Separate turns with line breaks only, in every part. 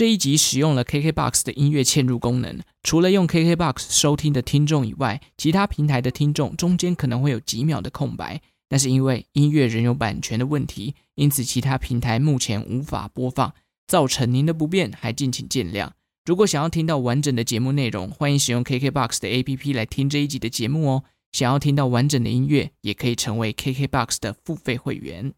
这一集使用了 KKBOX 的音乐嵌入功能，除了用 KKBOX 收听的听众以外，其他平台的听众中间可能会有几秒的空白，但是因为音乐仍有版权的问题，因此其他平台目前无法播放，造成您的不便，还敬请见谅。如果想要听到完整的节目内容，欢迎使用 KKBOX 的 APP 来听这一集的节目哦。想要听到完整的音乐，也可以成为 KKBOX 的付费会员。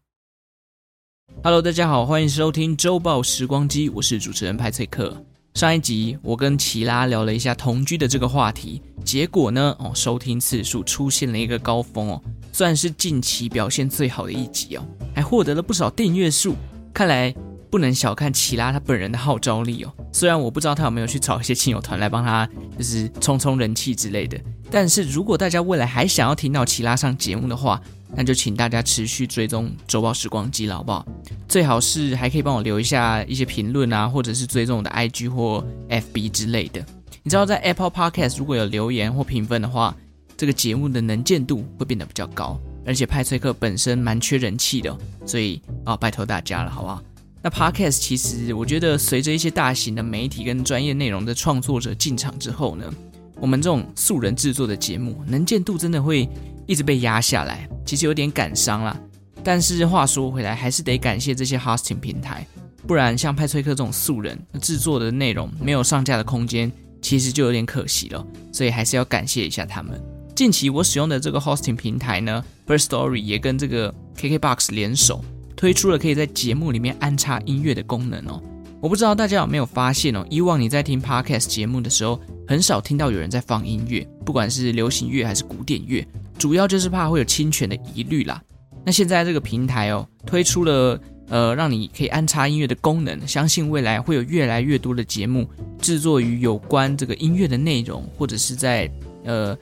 Hello，大家好，欢迎收听周报时光机，我是主持人派翠克。上一集我跟奇拉聊了一下同居的这个话题，结果呢，哦，收听次数出现了一个高峰哦，算是近期表现最好的一集哦，还获得了不少订阅数，看来。不能小看奇拉他本人的号召力哦，虽然我不知道他有没有去找一些亲友团来帮他，就是冲冲人气之类的。但是如果大家未来还想要听到奇拉上节目的话，那就请大家持续追踪周报时光机了，好不好？最好是还可以帮我留一下一些评论啊，或者是追踪我的 IG 或 FB 之类的。你知道在 Apple Podcast 如果有留言或评分的话，这个节目的能见度会变得比较高，而且派翠克本身蛮缺人气的，所以啊，拜托大家了，好不好？那 Podcast 其实，我觉得随着一些大型的媒体跟专业内容的创作者进场之后呢，我们这种素人制作的节目能见度真的会一直被压下来，其实有点感伤啦。但是话说回来，还是得感谢这些 hosting 平台，不然像派翠克这种素人制作的内容没有上架的空间，其实就有点可惜了。所以还是要感谢一下他们。近期我使用的这个 hosting 平台呢，Firstory 也跟这个 KKBOX 联手。推出了可以在节目里面安插音乐的功能哦，我不知道大家有没有发现哦，以往你在听 Podcast 节目的时候，很少听到有人在放音乐，不管是流行乐还是古典乐，主要就是怕会有侵权的疑虑啦。那现在这个平台哦，推出了呃让你可以安插音乐的功能，相信未来会有越来越多的节目制作于有关这个音乐的内容，或者是在呃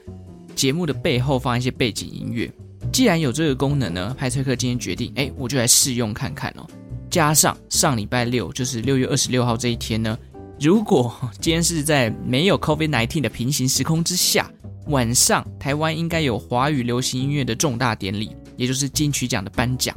节目的背后放一些背景音乐。既然有这个功能呢，派翠克今天决定，哎，我就来试用看看哦。加上上礼拜六，就是六月二十六号这一天呢，如果今天是在没有 COVID-19 的平行时空之下，晚上台湾应该有华语流行音乐的重大典礼，也就是金曲奖的颁奖。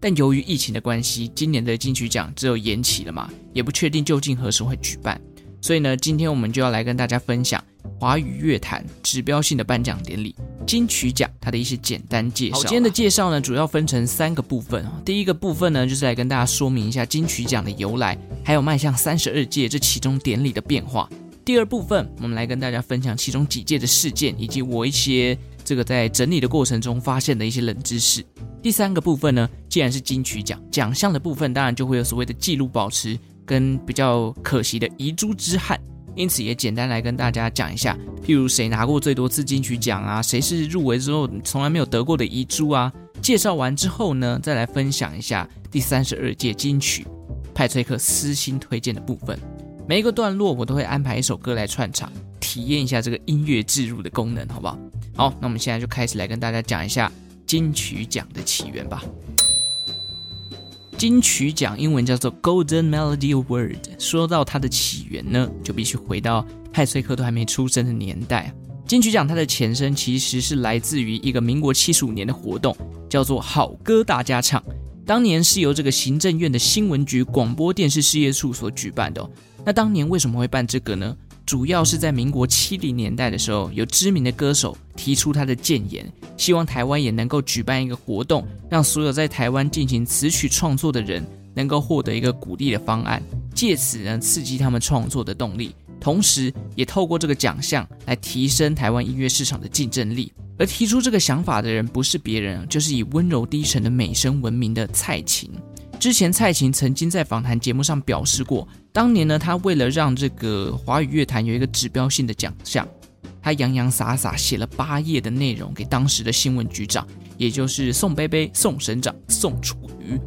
但由于疫情的关系，今年的金曲奖只有延期了嘛，也不确定究竟何时会举办。所以呢，今天我们就要来跟大家分享华语乐坛指标性的颁奖典礼。金曲奖它的一些简单介绍。今天的介绍呢，主要分成三个部分。第一个部分呢，就是来跟大家说明一下金曲奖的由来，还有迈向三十二届这其中典礼的变化。第二部分，我们来跟大家分享其中几届的事件，以及我一些这个在整理的过程中发现的一些冷知识。第三个部分呢，既然是金曲奖奖项的部分，当然就会有所谓的记录保持跟比较可惜的遗珠之憾。因此也简单来跟大家讲一下，譬如谁拿过最多次金曲奖啊，谁是入围之后从来没有得过的遗珠啊。介绍完之后呢，再来分享一下第三十二届金曲派崔克私心推荐的部分。每一个段落我都会安排一首歌来串场，体验一下这个音乐置入的功能，好不好？好，那我们现在就开始来跟大家讲一下金曲奖的起源吧。金曲奖英文叫做 Golden Melody Award。说到它的起源呢，就必须回到派崔克都还没出生的年代。金曲奖它的前身其实是来自于一个民国七十五年的活动，叫做好歌大家唱。当年是由这个行政院的新闻局广播电视事业处所举办的。那当年为什么会办这个呢？主要是在民国七零年代的时候，有知名的歌手提出他的建言，希望台湾也能够举办一个活动，让所有在台湾进行词曲创作的人能够获得一个鼓励的方案，借此呢刺激他们创作的动力，同时也透过这个奖项来提升台湾音乐市场的竞争力。而提出这个想法的人不是别人，就是以温柔低沉的美声闻名的蔡琴。之前蔡琴曾经在访谈节目上表示过，当年呢，他为了让这个华语乐坛有一个指标性的奖项，他洋洋洒洒写了八页的内容给当时的新闻局长，也就是宋贝贝、宋省长、宋楚瑜。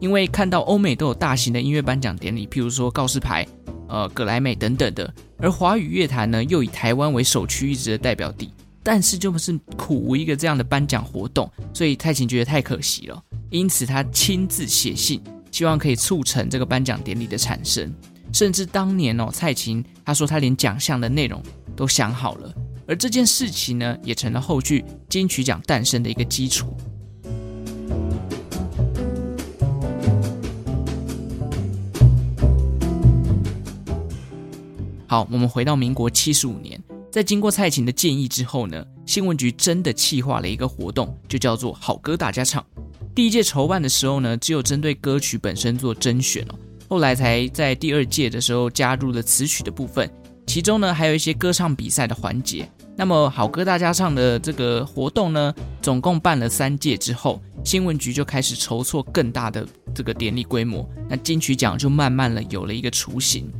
因为看到欧美都有大型的音乐颁奖典礼，譬如说告示牌、呃葛莱美等等的，而华语乐坛呢又以台湾为首屈一指的代表地，但是就不是苦无一个这样的颁奖活动，所以蔡琴觉得太可惜了。因此，他亲自写信，希望可以促成这个颁奖典礼的产生。甚至当年哦，蔡琴他说他连奖项的内容都想好了，而这件事情呢，也成了后续金曲奖诞生的一个基础。好，我们回到民国七十五年，在经过蔡琴的建议之后呢，新闻局真的企划了一个活动，就叫做好歌大家唱。第一届筹办的时候呢，只有针对歌曲本身做甄选哦，后来才在第二届的时候加入了词曲的部分，其中呢还有一些歌唱比赛的环节。那么好歌大家唱的这个活动呢，总共办了三届之后，新闻局就开始筹措更大的这个典礼规模，那金曲奖就慢慢的有了一个雏形。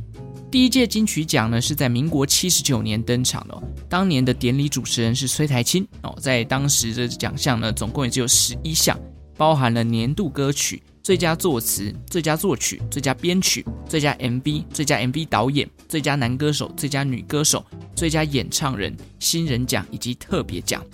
第一届金曲奖呢是在民国七十九年登场的，当年的典礼主持人是崔苔菁哦，在当时的奖项呢总共也只有十一项。包含了年度歌曲、最佳作词、最佳作曲、最佳编曲、最佳 MV、最佳 MV 导演、最佳男歌手、最佳女歌手、最佳演唱人、新人奖以及特别奖。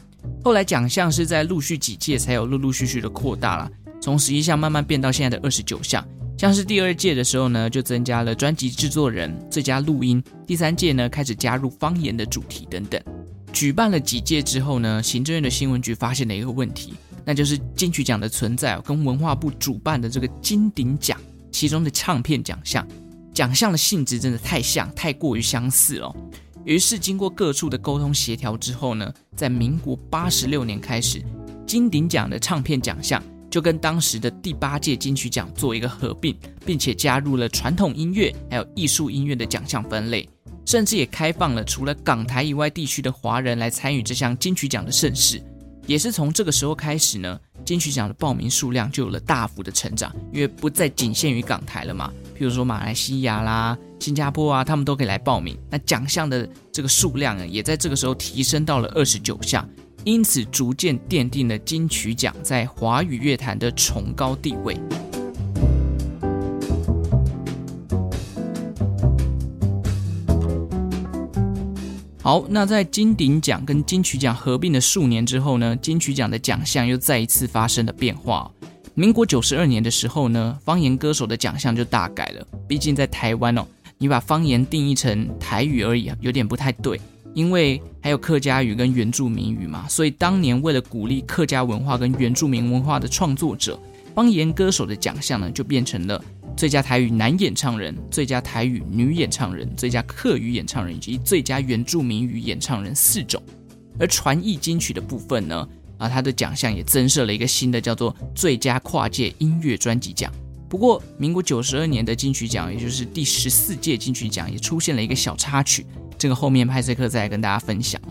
后来奖项是在陆续几届才有陆陆续续的扩大了，从十一项慢慢变到现在的二十九项。像是第二届的时候呢，就增加了专辑制作人、最佳录音；第三届呢，开始加入方言的主题等等。举办了几届之后呢，行政院的新闻局发现了一个问题。那就是金曲奖的存在跟文化部主办的这个金鼎奖，其中的唱片奖项，奖项的性质真的太像，太过于相似了。于是经过各处的沟通协调之后呢，在民国八十六年开始，金鼎奖的唱片奖项就跟当时的第八届金曲奖做一个合并，并且加入了传统音乐还有艺术音乐的奖项分类，甚至也开放了除了港台以外地区的华人来参与这项金曲奖的盛事。也是从这个时候开始呢，金曲奖的报名数量就有了大幅的成长，因为不再仅限于港台了嘛。譬如说马来西亚啦、新加坡啊，他们都可以来报名。那奖项的这个数量，也在这个时候提升到了二十九项，因此逐渐奠定了金曲奖在华语乐坛的崇高地位。好，那在金鼎奖跟金曲奖合并的数年之后呢，金曲奖的奖项又再一次发生了变化。民国九十二年的时候呢，方言歌手的奖项就大改了。毕竟在台湾哦，你把方言定义成台语而已，有点不太对，因为还有客家语跟原住民语嘛。所以当年为了鼓励客家文化跟原住民文化的创作者，方言歌手的奖项呢，就变成了。最佳台语男演唱人、最佳台语女演唱人、最佳客语演唱人以及最佳原住民语演唱人四种，而传艺金曲的部分呢，啊，它的奖项也增设了一个新的，叫做最佳跨界音乐专辑奖。不过，民国九十二年的金曲奖，也就是第十四届金曲奖，也出现了一个小插曲，这个后面派翠克再来跟大家分享。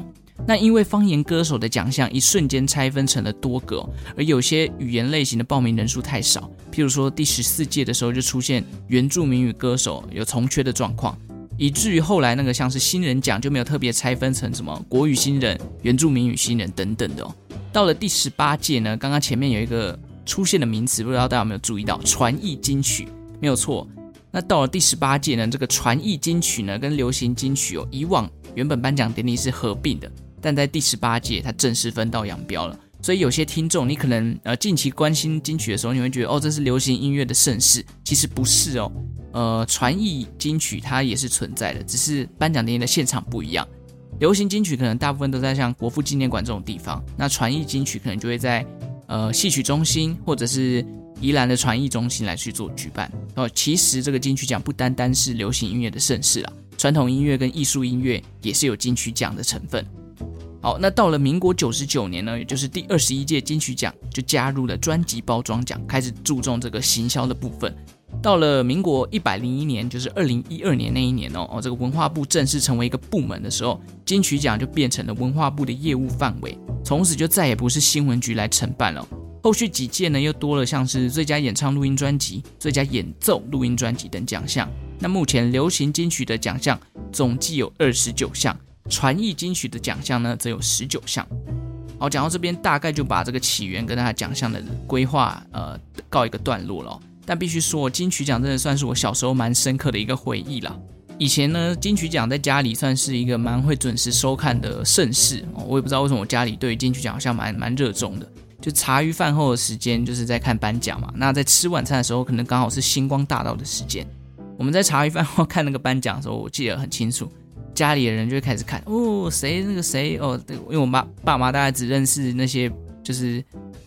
那因为方言歌手的奖项一瞬间拆分成了多个，而有些语言类型的报名人数太少，譬如说第十四届的时候就出现原住民语歌手有从缺的状况，以至于后来那个像是新人奖就没有特别拆分成什么国语新人、原住民语新人等等的哦。到了第十八届呢，刚刚前面有一个出现的名词，不知道大家有没有注意到？传艺金曲没有错。那到了第十八届呢，这个传艺金曲呢跟流行金曲哦，以往原本颁奖典礼是合并的。但在第十八届，它正式分道扬镳了。所以有些听众，你可能呃近期关心金曲的时候，你会觉得哦，这是流行音乐的盛事，其实不是哦。呃，传艺金曲它也是存在的，只是颁奖典礼的现场不一样。流行金曲可能大部分都在像国父纪念馆这种地方，那传艺金曲可能就会在呃戏曲中心或者是宜兰的传艺中心来去做举办。哦，其实这个金曲奖不单单是流行音乐的盛事啦，传统音乐跟艺术音乐也是有金曲奖的成分。好，那到了民国九十九年呢，也就是第二十一届金曲奖，就加入了专辑包装奖，开始注重这个行销的部分。到了民国一百零一年，就是二零一二年那一年哦，哦，这个文化部正式成为一个部门的时候，金曲奖就变成了文化部的业务范围，从此就再也不是新闻局来承办了。后续几届呢，又多了像是最佳演唱录音专辑、最佳演奏录音专辑等奖项。那目前流行金曲的奖项总计有二十九项。传艺金曲的奖项呢，则有十九项。好，讲到这边，大概就把这个起源跟它的奖项的规划，呃，告一个段落了。但必须说，金曲奖真的算是我小时候蛮深刻的一个回忆了。以前呢，金曲奖在家里算是一个蛮会准时收看的盛事。我也不知道为什么我家里对金曲奖好像蛮蛮热衷的。就茶余饭后的时间，就是在看颁奖嘛。那在吃晚餐的时候，可能刚好是星光大道的时间。我们在茶余饭后看那个颁奖的时候，我记得很清楚。家里的人就会开始看哦，谁那个谁哦，因为我妈爸妈大概只认识那些就是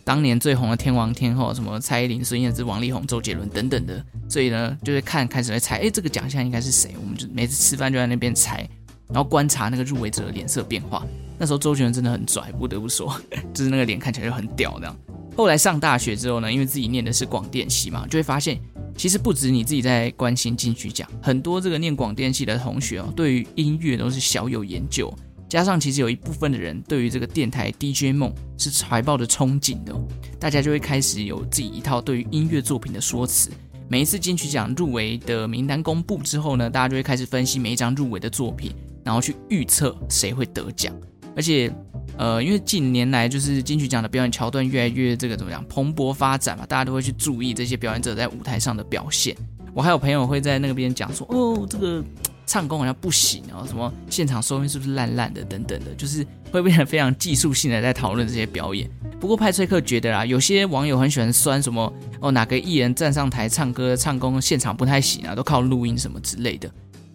当年最红的天王天后，什么蔡依林、孙燕姿、王力宏、周杰伦等等的，所以呢，就是看开始会猜，哎，这个奖项应该是谁？我们就每次吃饭就在那边猜，然后观察那个入围者的脸色变化。那时候周杰伦真的很拽，不得不说，就是那个脸看起来就很屌那样。后来上大学之后呢，因为自己念的是广电系嘛，就会发现，其实不止你自己在关心金曲奖，很多这个念广电系的同学哦，对于音乐都是小有研究。加上其实有一部分的人对于这个电台 DJ 梦是怀抱着憧憬的，大家就会开始有自己一套对于音乐作品的说辞。每一次金曲奖入围的名单公布之后呢，大家就会开始分析每一张入围的作品，然后去预测谁会得奖。而且，呃，因为近年来就是金曲奖的表演桥段越来越这个怎么样蓬勃发展嘛，大家都会去注意这些表演者在舞台上的表现。我还有朋友会在那边讲说，哦，这个。唱功好像不行哦，什么现场收音是不是烂烂的等等的，就是会变得非常技术性的在讨论这些表演。不过派翠克觉得啦，有些网友很喜欢酸什么哦，哪个艺人站上台唱歌唱功现场不太行啊，都靠录音什么之类的。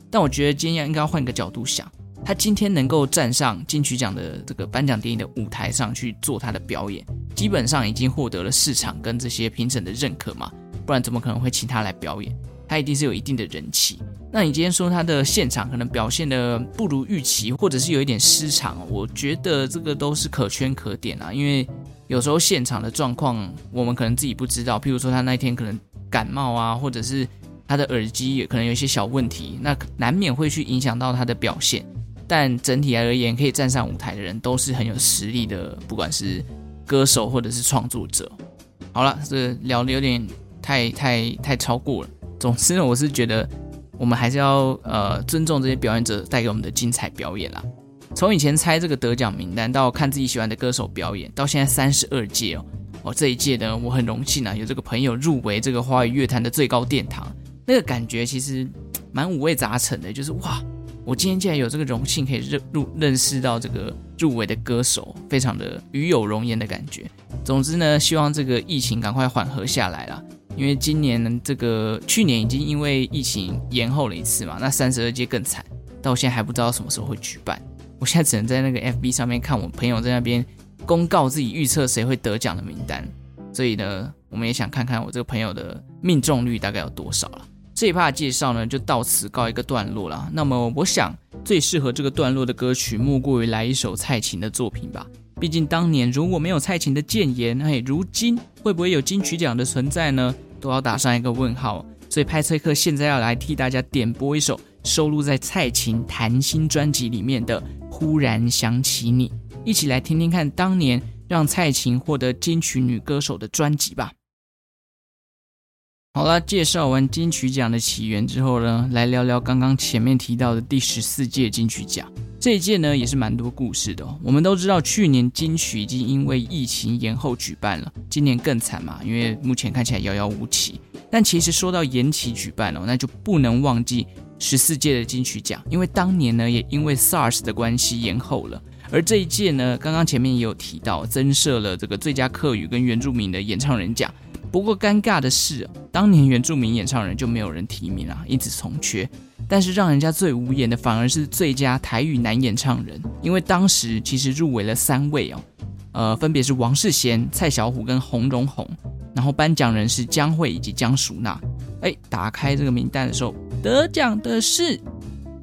但我觉得今天应该要换一个角度想，他今天能够站上金曲奖的这个颁奖典礼的舞台上去做他的表演，基本上已经获得了市场跟这些评审的认可嘛，不然怎么可能会请他来表演？他一定是有一定的人气。那你今天说他的现场可能表现的不如预期，或者是有一点失常，我觉得这个都是可圈可点啊。因为有时候现场的状况我们可能自己不知道，譬如说他那天可能感冒啊，或者是他的耳机也可能有一些小问题，那难免会去影响到他的表现。但整体而言，可以站上舞台的人都是很有实力的，不管是歌手或者是创作者。好了，这聊的有点太太太超过了。总之呢，我是觉得我们还是要呃尊重这些表演者带给我们的精彩表演啦。从以前猜这个得奖名单，到看自己喜欢的歌手表演，到现在三十二届哦，哦这一届呢，我很荣幸啊，有这个朋友入围这个华语乐坛的最高殿堂，那个感觉其实蛮五味杂陈的，就是哇，我今天竟然有这个荣幸可以认入认识到这个入围的歌手，非常的与有荣焉的感觉。总之呢，希望这个疫情赶快缓和下来啦。因为今年这个去年已经因为疫情延后了一次嘛，那三十二届更惨，到现在还不知道什么时候会举办。我现在只能在那个 FB 上面看我朋友在那边公告自己预测谁会得奖的名单，所以呢，我们也想看看我这个朋友的命中率大概有多少了。这一趴的介绍呢，就到此告一个段落了。那么，我想最适合这个段落的歌曲，莫过于来一首蔡琴的作品吧。毕竟当年如果没有蔡琴的建言，嘿，如今会不会有金曲奖的存在呢？都要打上一个问号。所以派翠克现在要来替大家点播一首收录在蔡琴谈心专辑里面的《忽然想起你》，一起来听听看当年让蔡琴获得金曲女歌手的专辑吧。好了，介绍完金曲奖的起源之后呢，来聊聊刚刚前面提到的第十四届金曲奖。这一届呢也是蛮多故事的。我们都知道，去年金曲已经因为疫情延后举办了，今年更惨嘛，因为目前看起来遥遥无期。但其实说到延期举办哦，那就不能忘记十四届的金曲奖，因为当年呢也因为 SARS 的关系延后了。而这一届呢，刚刚前面也有提到，增设了这个最佳客语跟原住民的演唱人奖。不过尴尬的是，当年原住民演唱人就没有人提名啊，因此从缺。但是让人家最无言的，反而是最佳台语男演唱人，因为当时其实入围了三位哦，呃，分别是王世贤、蔡小虎跟洪荣宏，然后颁奖人是江蕙以及江淑娜。哎，打开这个名单的时候，得奖的是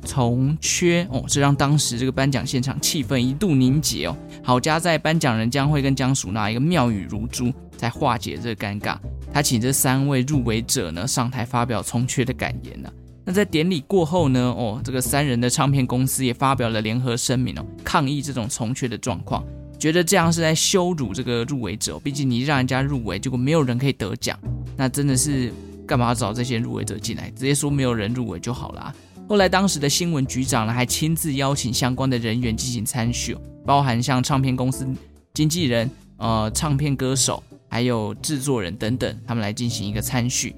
从缺哦，这让当时这个颁奖现场气氛一度凝结哦。好家在颁奖人江蕙跟江淑娜一个妙语如珠，才化解这个尴尬。他请这三位入围者呢上台发表从缺的感言呢、那在典礼过后呢？哦，这个三人的唱片公司也发表了联合声明哦，抗议这种从缺的状况，觉得这样是在羞辱这个入围者。毕竟你让人家入围，结果没有人可以得奖，那真的是干嘛找这些入围者进来？直接说没有人入围就好了。后来当时的新闻局长呢，还亲自邀请相关的人员进行参选，包含像唱片公司经纪人、呃，唱片歌手，还有制作人等等，他们来进行一个参选。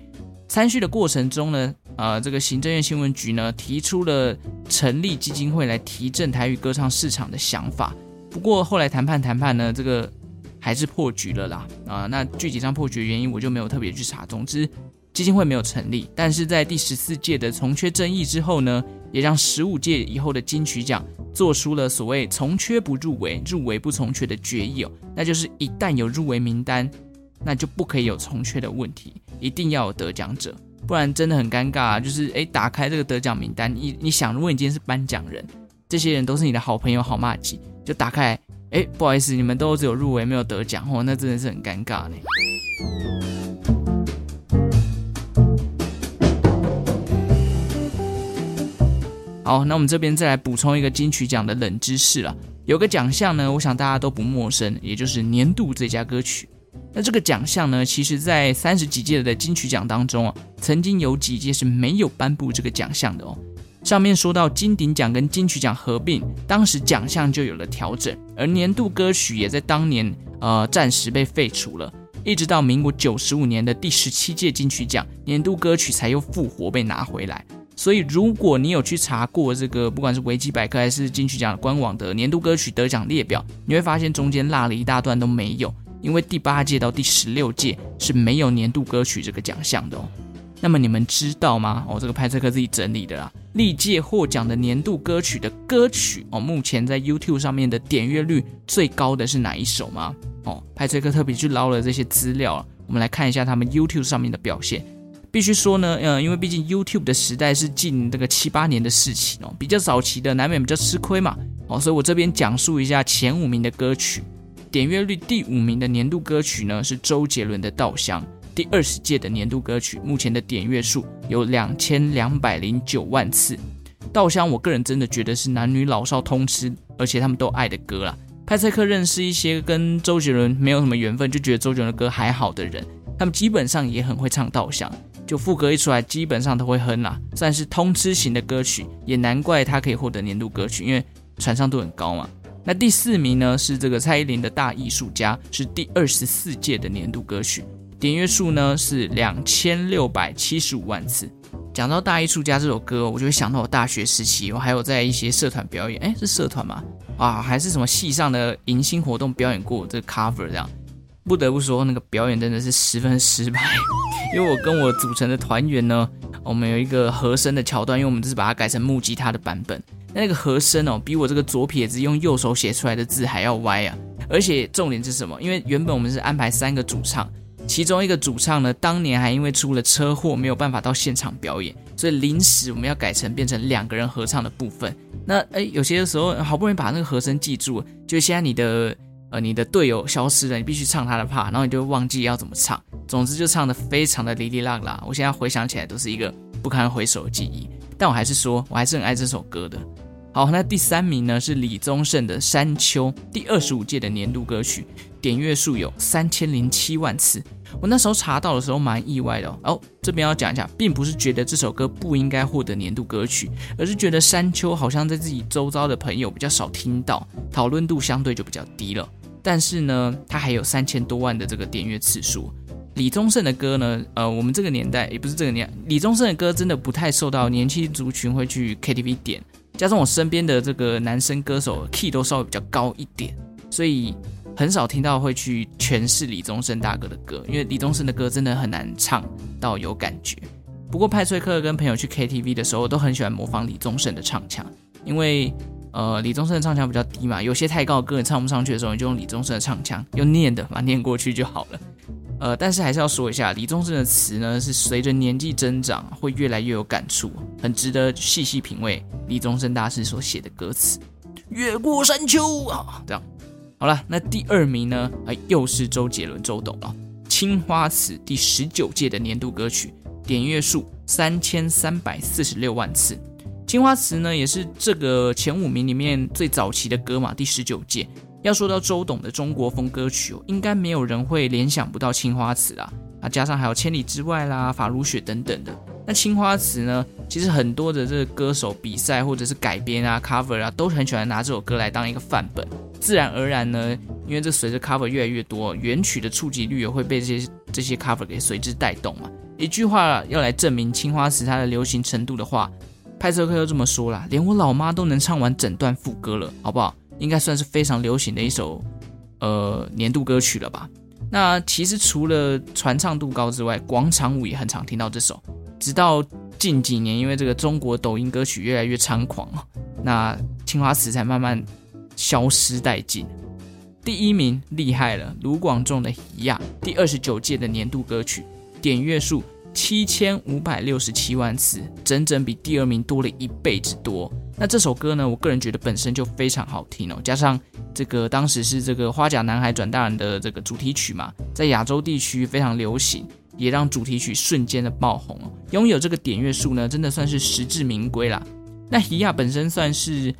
参选的过程中呢，呃，这个行政院新闻局呢提出了成立基金会来提振台语歌唱市场的想法。不过后来谈判谈判呢，这个还是破局了啦。啊、那具体上破局的原因我就没有特别去查。总之，基金会没有成立。但是在第十四届的从缺争议之后呢，也让十五届以后的金曲奖做出了所谓“从缺不入围，入围不从缺”的决议哦，那就是一旦有入围名单，那就不可以有从缺的问题，一定要有得奖者，不然真的很尴尬啊。就是诶，打开这个得奖名单，你你想，如果你今天是颁奖人，这些人都是你的好朋友、好麻吉，就打开，诶，不好意思，你们都只有入围没有得奖哦，那真的是很尴尬呢。好，那我们这边再来补充一个金曲奖的冷知识了。有个奖项呢，我想大家都不陌生，也就是年度最佳歌曲。那这个奖项呢，其实在三十几届的金曲奖当中啊，曾经有几届是没有颁布这个奖项的哦。上面说到金鼎奖跟金曲奖合并，当时奖项就有了调整，而年度歌曲也在当年呃暂时被废除了，一直到民国九十五年的第十七届金曲奖，年度歌曲才又复活被拿回来。所以，如果你有去查过这个，不管是维基百科还是金曲奖官网的年度歌曲得奖列表，你会发现中间落了一大段都没有，因为第八届到第十六届是没有年度歌曲这个奖项的哦。那么你们知道吗？哦，这个派翠克自己整理的啦，历届获奖的年度歌曲的歌曲哦，目前在 YouTube 上面的点阅率最高的是哪一首吗？哦，派翠克特别去捞了这些资料，我们来看一下他们 YouTube 上面的表现。必须说呢，呃，因为毕竟 YouTube 的时代是近这个七八年的事情哦，比较早期的难免比较吃亏嘛，哦，所以我这边讲述一下前五名的歌曲，点阅率第五名的年度歌曲呢是周杰伦的《稻香》，第二十届的年度歌曲，目前的点阅数有两千两百零九万次，《稻香》我个人真的觉得是男女老少通吃，而且他们都爱的歌啦。派翠克认识一些跟周杰伦没有什么缘分，就觉得周杰伦的歌还好的人，他们基本上也很会唱《稻香》。就副歌一出来，基本上都会哼啦，算是通吃型的歌曲，也难怪他可以获得年度歌曲，因为传唱度很高嘛。那第四名呢是这个蔡依林的《大艺术家》，是第二十四届的年度歌曲，点阅数呢是两千六百七十五万次。讲到《大艺术家》这首歌，我就会想到我大学时期，我还有在一些社团表演，哎，是社团吗？啊，还是什么系上的迎新活动表演过这个 cover 这样。不得不说，那个表演真的是十分失败，因为我跟我组成的团员呢，我们有一个和声的桥段，因为我们这是把它改成木吉他的版本，那个和声哦，比我这个左撇子用右手写出来的字还要歪啊！而且重点是什么？因为原本我们是安排三个主唱，其中一个主唱呢，当年还因为出了车祸没有办法到现场表演，所以临时我们要改成变成两个人合唱的部分。那哎，有些时候好不容易把那个和声记住，就现在你的。呃，你的队友消失了，你必须唱他的 part，然后你就忘记要怎么唱。总之就唱得非常的哩哩啦啦，我现在回想起来都是一个不堪回首的记忆。但我还是说，我还是很爱这首歌的。好，那第三名呢是李宗盛的《山丘》，第二十五届的年度歌曲，点阅数有三千零七万次。我那时候查到的时候蛮意外的哦。哦，这边要讲一下，并不是觉得这首歌不应该获得年度歌曲，而是觉得《山丘》好像在自己周遭的朋友比较少听到，讨论度相对就比较低了。但是呢，它还有三千多万的这个点阅次数。李宗盛的歌呢，呃，我们这个年代也不是这个年代，李宗盛的歌真的不太受到年轻族群会去 KTV 点。加上我身边的这个男生歌手 key 都稍微比较高一点，所以很少听到会去诠释李宗盛大哥的歌，因为李宗盛的歌真的很难唱到有感觉。不过派翠克跟朋友去 KTV 的时候，都很喜欢模仿李宗盛的唱腔，因为。呃，李宗盛的唱腔比较低嘛，有些太高的歌你唱不上去的时候，你就用李宗盛的唱腔，用念的把它念过去就好了。呃，但是还是要说一下，李宗盛的词呢，是随着年纪增长会越来越有感触，很值得细细品味李宗盛大师所写的歌词。越过山丘啊，这样好了。那第二名呢，哎，又是周杰伦周董啊，《青花瓷》第十九届的年度歌曲，点阅数三千三百四十六万次。青花瓷呢，也是这个前五名里面最早期的歌嘛，第十九届。要说到周董的中国风歌曲，应该没有人会联想不到青花瓷啦。啊，加上还有千里之外啦、法如雪等等的。那青花瓷呢，其实很多的这个歌手比赛或者是改编啊、cover 啊，都很喜欢拿这首歌来当一个范本。自然而然呢，因为这随着 cover 越来越多，原曲的触及率也会被这些这些 cover 给随之带动嘛。一句话要来证明青花瓷它的流行程度的话。派翠克又这么说啦，连我老妈都能唱完整段副歌了，好不好？应该算是非常流行的一首呃年度歌曲了吧？那其实除了传唱度高之外，广场舞也很常听到这首。直到近几年因为这个中国抖音歌曲越来越猖狂哦，那青花瓷才慢慢消失殆尽。第一名厉害了，卢广仲的《一样》，第二十九届的年度歌曲，点阅数七千五百六十七万次，整整比第二名多了一倍之多。那这首歌呢，我个人觉得本身就非常好听哦，加上这个当时是这个花甲男孩转大人的这个主题曲嘛，在亚洲地区非常流行，也让主题曲瞬间的爆红哦。拥有这个点阅数呢，真的算是实至名归啦。那《鱼仔》本身算是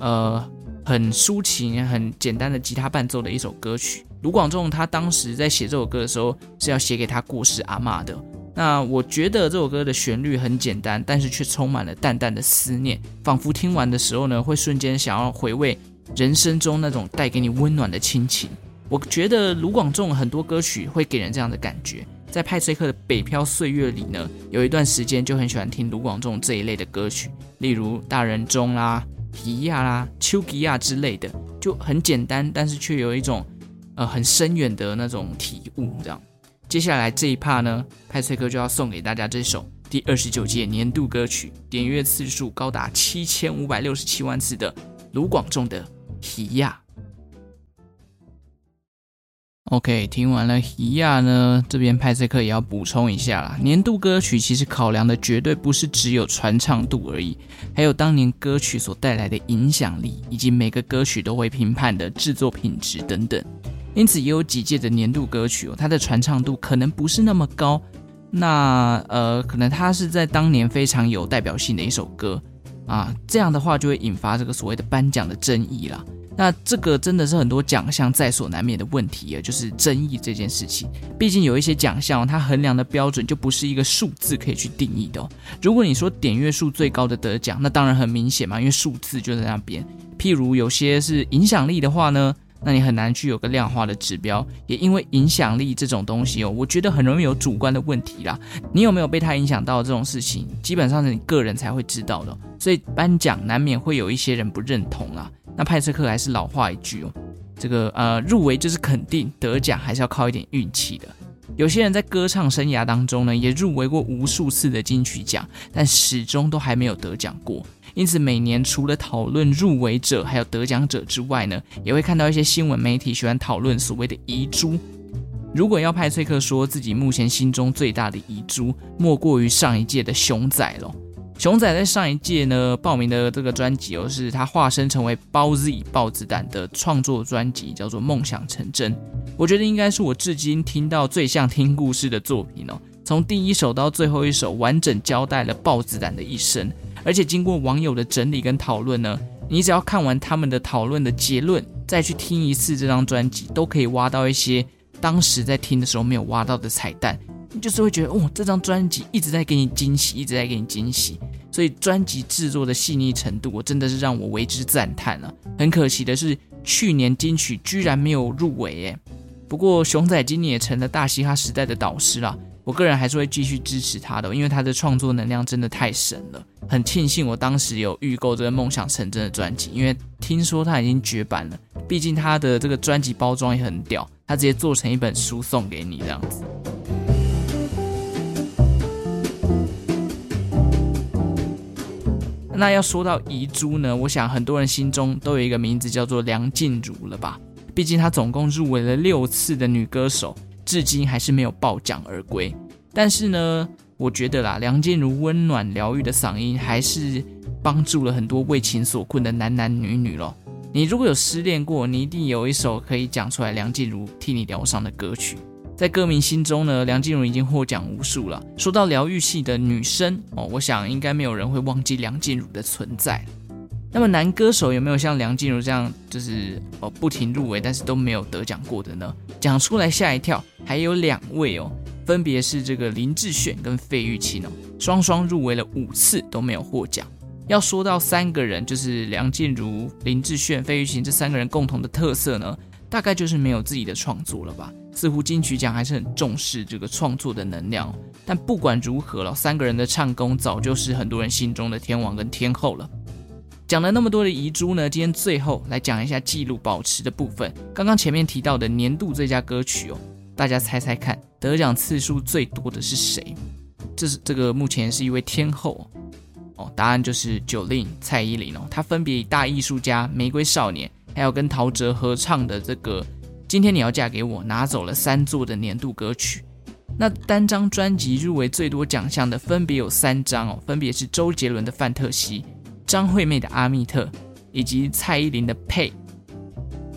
呃很抒情、很简单的吉他伴奏的一首歌曲。卢广仲他当时在写这首歌的时候，是要写给他过世阿嬷的。那我觉得这首歌的旋律很简单，但是却充满了淡淡的思念，仿佛听完的时候呢，会瞬间想要回味人生中那种带给你温暖的亲情。我觉得卢广仲很多歌曲会给人这样的感觉。在派翠克的《北漂岁月》里呢，有一段时间就很喜欢听卢广仲这一类的歌曲，例如《大人中》啦、《皮亚》啦、《丘吉亚》之类的，就很简单，但是却有一种呃很深远的那种体悟，这样。接下来这一趴呢，派翠克就要送给大家这首第二十九届年度歌曲，点阅次数高达七千五百六十七万次的卢广仲的《鱼仔》。OK，听完了《鱼仔》呢，这边派翠克也要补充一下啦。年度歌曲其实考量的绝对不是只有传唱度而已，还有当年歌曲所带来的影响力，以及每个歌曲都会评判的制作品质等等。因此也有几届的年度歌曲哦，它的传唱度可能不是那么高，那呃，可能它是在当年非常有代表性的一首歌啊，这样的话就会引发这个所谓的颁奖的争议啦。那这个真的是很多奖项在所难免的问题啊，就是争议这件事情。毕竟有一些奖项它衡量的标准就不是一个数字可以去定义的。如果你说点阅数最高的得奖，那当然很明显嘛，因为数字就在那边。譬如有些是影响力的话呢？那你很难去有个量化的指标，也因为影响力这种东西哦，我觉得很容易有主观的问题啦。你有没有被他影响到这种事情，基本上是你个人才会知道的。所以颁奖难免会有一些人不认同啦。那派翠克还是老话一句哦，这个呃入围就是肯定，得奖还是要靠一点运气的。有些人在歌唱生涯当中呢，也入围过无数次的金曲奖，但始终都还没有得奖过。因此，每年除了讨论入围者还有得奖者之外呢，也会看到一些新闻媒体喜欢讨论所谓的遗珠。如果要派翠克说自己目前心中最大的遗珠，莫过于上一届的熊仔了。熊仔在上一届呢报名的这个专辑哦，是他化身成为包 Z 豹子胆的创作专辑，叫做《梦想成真》。我觉得应该是我至今听到最像听故事的作品哦。从第一首到最后一首，完整交代了豹子胆的一生。而且经过网友的整理跟讨论呢，你只要看完他们的讨论的结论，再去听一次这张专辑，都可以挖到一些当时在听的时候没有挖到的彩蛋。就是会觉得，哦，这张专辑一直在给你惊喜，一直在给你惊喜。所以专辑制作的细腻程度，我真的是让我为之赞叹了。很可惜的是，去年金曲居然没有入围耶。不过熊仔今年也成了大嘻哈时代的导师了。我个人还是会继续支持他的，因为他的创作能量真的太神了。很庆幸我当时有预购这个梦想成真的专辑，因为听说他已经绝版了。毕竟他的这个专辑包装也很屌，他直接做成一本书送给你这样子。那要说到遗珠呢，我想很多人心中都有一个名字叫做梁静茹了吧？毕竟她总共入围了六次的女歌手。至今还是没有抱奖而归，但是呢，我觉得啦，梁静茹温暖疗愈的嗓音还是帮助了很多为情所困的男男女女咯。你如果有失恋过，你一定有一首可以讲出来梁静茹替你疗伤的歌曲。在歌迷心中呢，梁静茹已经获奖无数了。说到疗愈系的女生哦，我想应该没有人会忘记梁静茹的存在。那么男歌手有没有像梁静茹这样，就是哦不停入围，但是都没有得奖过的呢？讲出来吓一跳，还有两位哦，分别是这个林志炫跟费玉清哦，双双入围了五次都没有获奖。要说到三个人，就是梁静茹、林志炫、费玉清这三个人共同的特色呢，大概就是没有自己的创作了吧？似乎金曲奖还是很重视这个创作的能量。但不管如何了，三个人的唱功早就是很多人心中的天王跟天后了。讲了那么多的遗珠呢，今天最后来讲一下记录保持的部分。刚刚前面提到的年度最佳歌曲哦，大家猜猜看，得奖次数最多的是谁？这是这个目前是一位天后哦，答案就是 Jolin 蔡依林哦，她分别以大艺术家、玫瑰少年，还有跟陶喆合唱的这个今天你要嫁给我，拿走了三座的年度歌曲。那单张专辑入围最多奖项的分别有三张哦，分别是周杰伦的《范特西》、张惠妹的《阿密特》以及蔡依林的《配》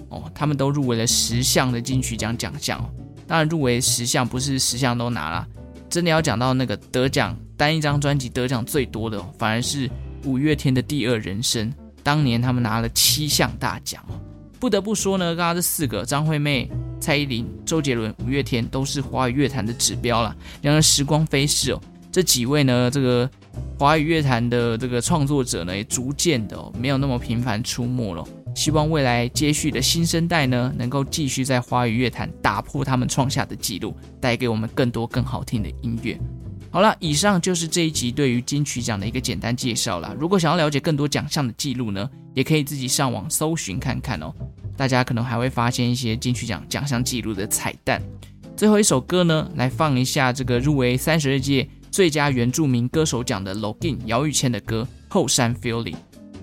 哦，他们都入围了十项的金曲奖奖项哦。当然，入围十项不是十项都拿了，真的要讲到那个得奖单一张专辑得奖最多的，反而是五月天的《第二人生》，当年他们拿了七项大奖哦。不得不说呢，刚刚这四个张惠妹。蔡依林、周杰伦、五月天都是华语乐坛的指标了。然而时光飞逝哦，这几位呢，这个华语乐坛的这个创作者呢，也逐渐的，没有那么频繁出没了。希望未来接续的新生代呢，能够继续在华语乐坛打破他们创下的记录，带给我们更多更好听的音乐。好了，以上就是这一集对于金曲奖的一个简单介绍了。如果想要了解更多奖项的记录呢，也可以自己上网搜寻看看哦。大家可能还会发现一些金曲奖奖项记录的彩蛋。最后一首歌呢，来放一下这个入围三十二届最佳原住民歌手奖的 Login 姚宇谦的歌《后山 Feeling》。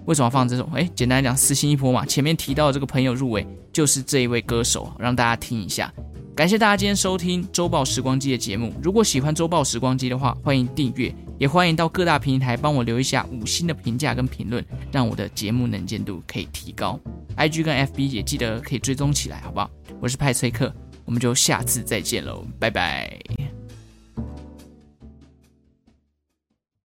为什么放这首？哎，简单来讲，私心一波嘛。前面提到的这个朋友入围，就是这一位歌手，让大家听一下。感谢大家今天收听周报时光机的节目。如果喜欢周报时光机的话，欢迎订阅，也欢迎到各大平台帮我留一下五星的评价跟评论，让我的节目能见度可以提高。IG 跟 FB 也记得可以追踪起来，好不好？我是派崔克，我们就下次再见喽，拜拜。